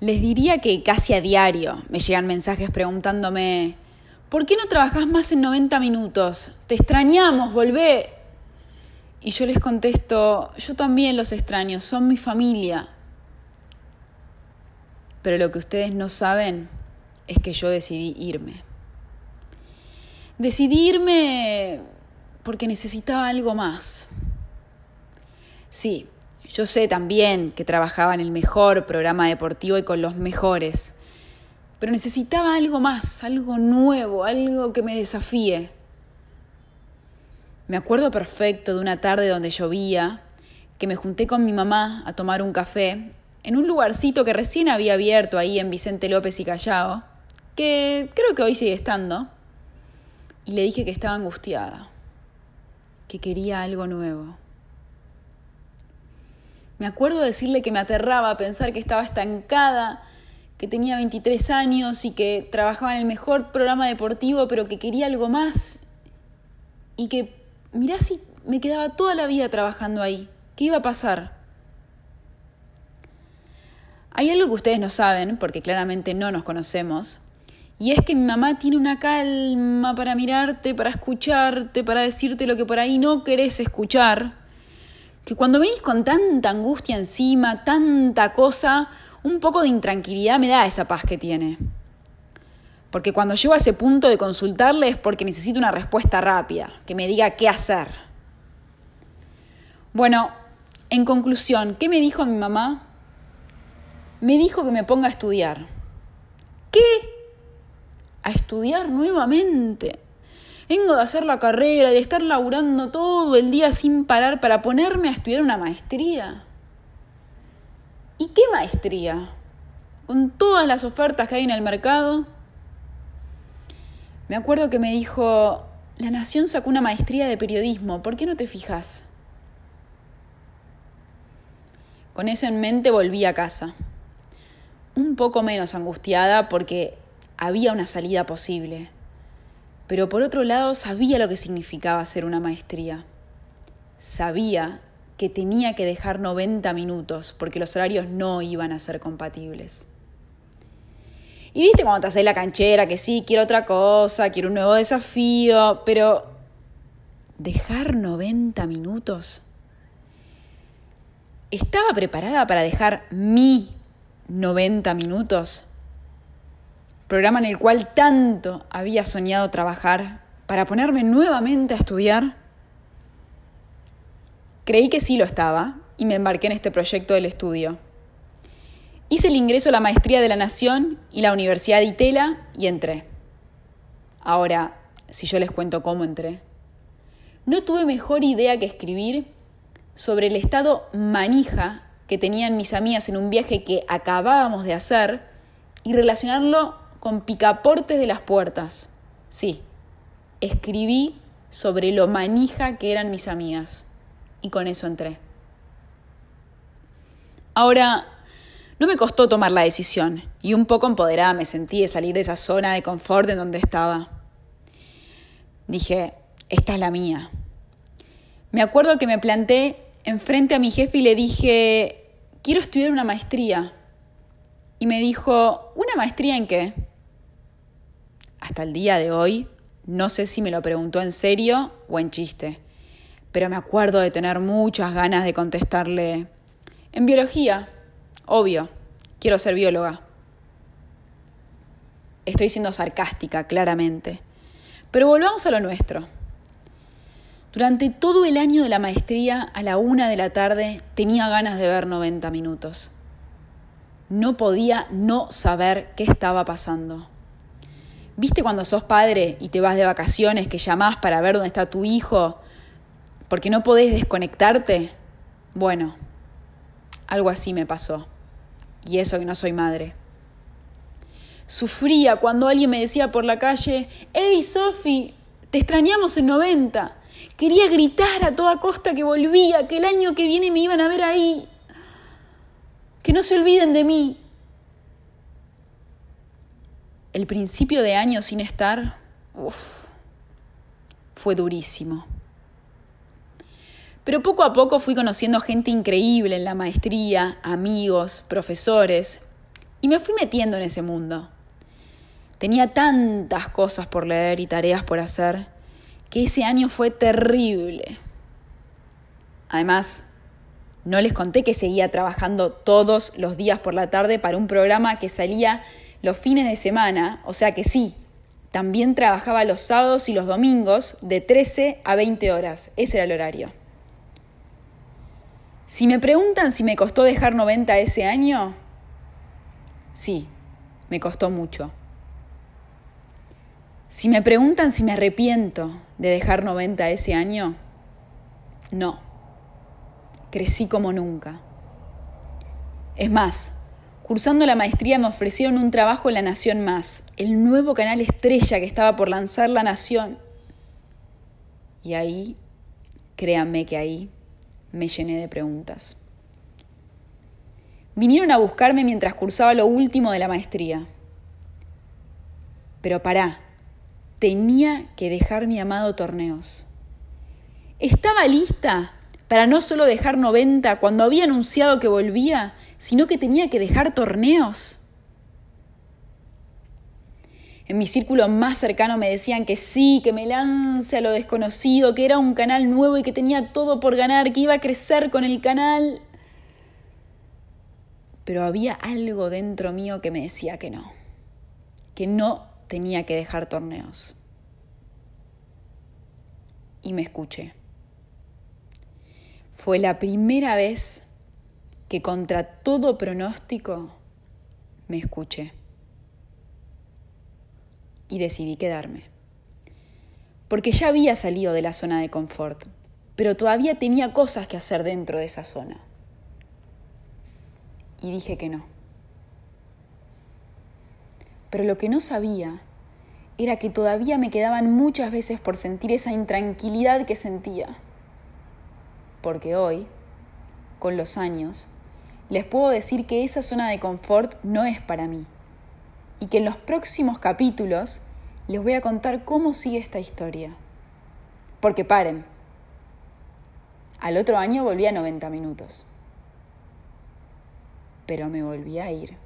Les diría que casi a diario me llegan mensajes preguntándome, ¿por qué no trabajás más en 90 minutos? Te extrañamos, volvé. Y yo les contesto, yo también los extraño, son mi familia. Pero lo que ustedes no saben es que yo decidí irme. Decidí irme porque necesitaba algo más. Sí, yo sé también que trabajaba en el mejor programa deportivo y con los mejores, pero necesitaba algo más, algo nuevo, algo que me desafíe. Me acuerdo perfecto de una tarde donde llovía, que me junté con mi mamá a tomar un café en un lugarcito que recién había abierto ahí en Vicente López y Callao, que creo que hoy sigue estando, y le dije que estaba angustiada, que quería algo nuevo. Me acuerdo decirle que me aterraba pensar que estaba estancada, que tenía 23 años y que trabajaba en el mejor programa deportivo, pero que quería algo más. Y que, mirá si me quedaba toda la vida trabajando ahí. ¿Qué iba a pasar? Hay algo que ustedes no saben, porque claramente no nos conocemos, y es que mi mamá tiene una calma para mirarte, para escucharte, para decirte lo que por ahí no querés escuchar que cuando venís con tanta angustia encima, tanta cosa, un poco de intranquilidad me da esa paz que tiene. Porque cuando llego a ese punto de consultarle es porque necesito una respuesta rápida, que me diga qué hacer. Bueno, en conclusión, ¿qué me dijo mi mamá? Me dijo que me ponga a estudiar. ¿Qué? A estudiar nuevamente. Vengo de hacer la carrera, de estar laburando todo el día sin parar para ponerme a estudiar una maestría. ¿Y qué maestría? Con todas las ofertas que hay en el mercado. Me acuerdo que me dijo, La Nación sacó una maestría de periodismo, ¿por qué no te fijas? Con eso en mente volví a casa, un poco menos angustiada porque había una salida posible pero por otro lado sabía lo que significaba hacer una maestría. Sabía que tenía que dejar 90 minutos porque los horarios no iban a ser compatibles. Y viste cuando te haces la canchera, que sí, quiero otra cosa, quiero un nuevo desafío, pero dejar 90 minutos. ¿Estaba preparada para dejar mi 90 minutos? Programa en el cual tanto había soñado trabajar para ponerme nuevamente a estudiar? Creí que sí lo estaba y me embarqué en este proyecto del estudio. Hice el ingreso a la Maestría de la Nación y la Universidad de Itela y entré. Ahora, si yo les cuento cómo entré, no tuve mejor idea que escribir sobre el estado manija que tenían mis amigas en un viaje que acabábamos de hacer y relacionarlo con picaportes de las puertas. Sí, escribí sobre lo manija que eran mis amigas y con eso entré. Ahora, no me costó tomar la decisión y un poco empoderada me sentí de salir de esa zona de confort en donde estaba. Dije, esta es la mía. Me acuerdo que me planté enfrente a mi jefe y le dije, quiero estudiar una maestría. Y me dijo, ¿una maestría en qué? Hasta el día de hoy, no sé si me lo preguntó en serio o en chiste, pero me acuerdo de tener muchas ganas de contestarle, en biología, obvio, quiero ser bióloga. Estoy siendo sarcástica, claramente, pero volvamos a lo nuestro. Durante todo el año de la maestría, a la una de la tarde, tenía ganas de ver 90 minutos. No podía no saber qué estaba pasando. ¿Viste cuando sos padre y te vas de vacaciones que llamás para ver dónde está tu hijo porque no podés desconectarte? Bueno, algo así me pasó. Y eso que no soy madre. Sufría cuando alguien me decía por la calle, ¡Hey, Sofi! Te extrañamos en 90. Quería gritar a toda costa que volvía, que el año que viene me iban a ver ahí. Que no se olviden de mí el principio de año sin estar, fue durísimo. Pero poco a poco fui conociendo gente increíble en la maestría, amigos, profesores, Y me fui metiendo en ese mundo. Tenía tantas cosas por leer y tareas por hacer que ese año fue terrible. Además, no les conté que seguía trabajando todos los días por la tarde para un programa que salía los fines de semana, o sea que sí, también trabajaba los sábados y los domingos de 13 a 20 horas, ese era el horario. Si me preguntan si me costó dejar 90 ese año, sí, me costó mucho. Si me preguntan si me arrepiento de dejar 90 ese año, no. Crecí como nunca. Es más, cursando la maestría me ofrecieron un trabajo en La Nación Más, el nuevo canal estrella que estaba por lanzar La Nación. Y ahí, créanme que ahí, me llené de preguntas. Vinieron a buscarme mientras cursaba lo último de la maestría. Pero pará, tenía que dejar mi amado torneos. Estaba lista para no solo dejar 90 cuando había anunciado que volvía, sino que tenía que dejar torneos. En mi círculo más cercano me decían que sí, que me lance a lo desconocido, que era un canal nuevo y que tenía todo por ganar, que iba a crecer con el canal. Pero había algo dentro mío que me decía que no, que no tenía que dejar torneos. Y me escuché. Fue la primera vez que contra todo pronóstico me escuché y decidí quedarme. Porque ya había salido de la zona de confort, pero todavía tenía cosas que hacer dentro de esa zona. Y dije que no. Pero lo que no sabía era que todavía me quedaban muchas veces por sentir esa intranquilidad que sentía. Porque hoy, con los años, les puedo decir que esa zona de confort no es para mí y que en los próximos capítulos les voy a contar cómo sigue esta historia. Porque paren, al otro año volví a 90 minutos, pero me volví a ir.